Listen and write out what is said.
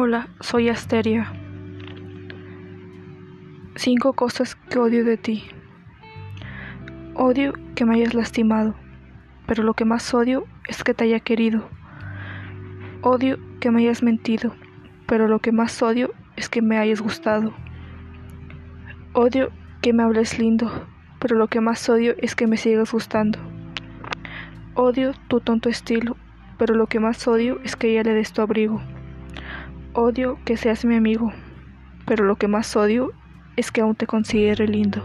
Hola, soy Asteria. Cinco cosas que odio de ti. Odio que me hayas lastimado, pero lo que más odio es que te haya querido. Odio que me hayas mentido, pero lo que más odio es que me hayas gustado. Odio que me hables lindo, pero lo que más odio es que me sigas gustando. Odio tu tonto estilo, pero lo que más odio es que ella le des tu abrigo. Odio que seas mi amigo, pero lo que más odio es que aún te considere lindo.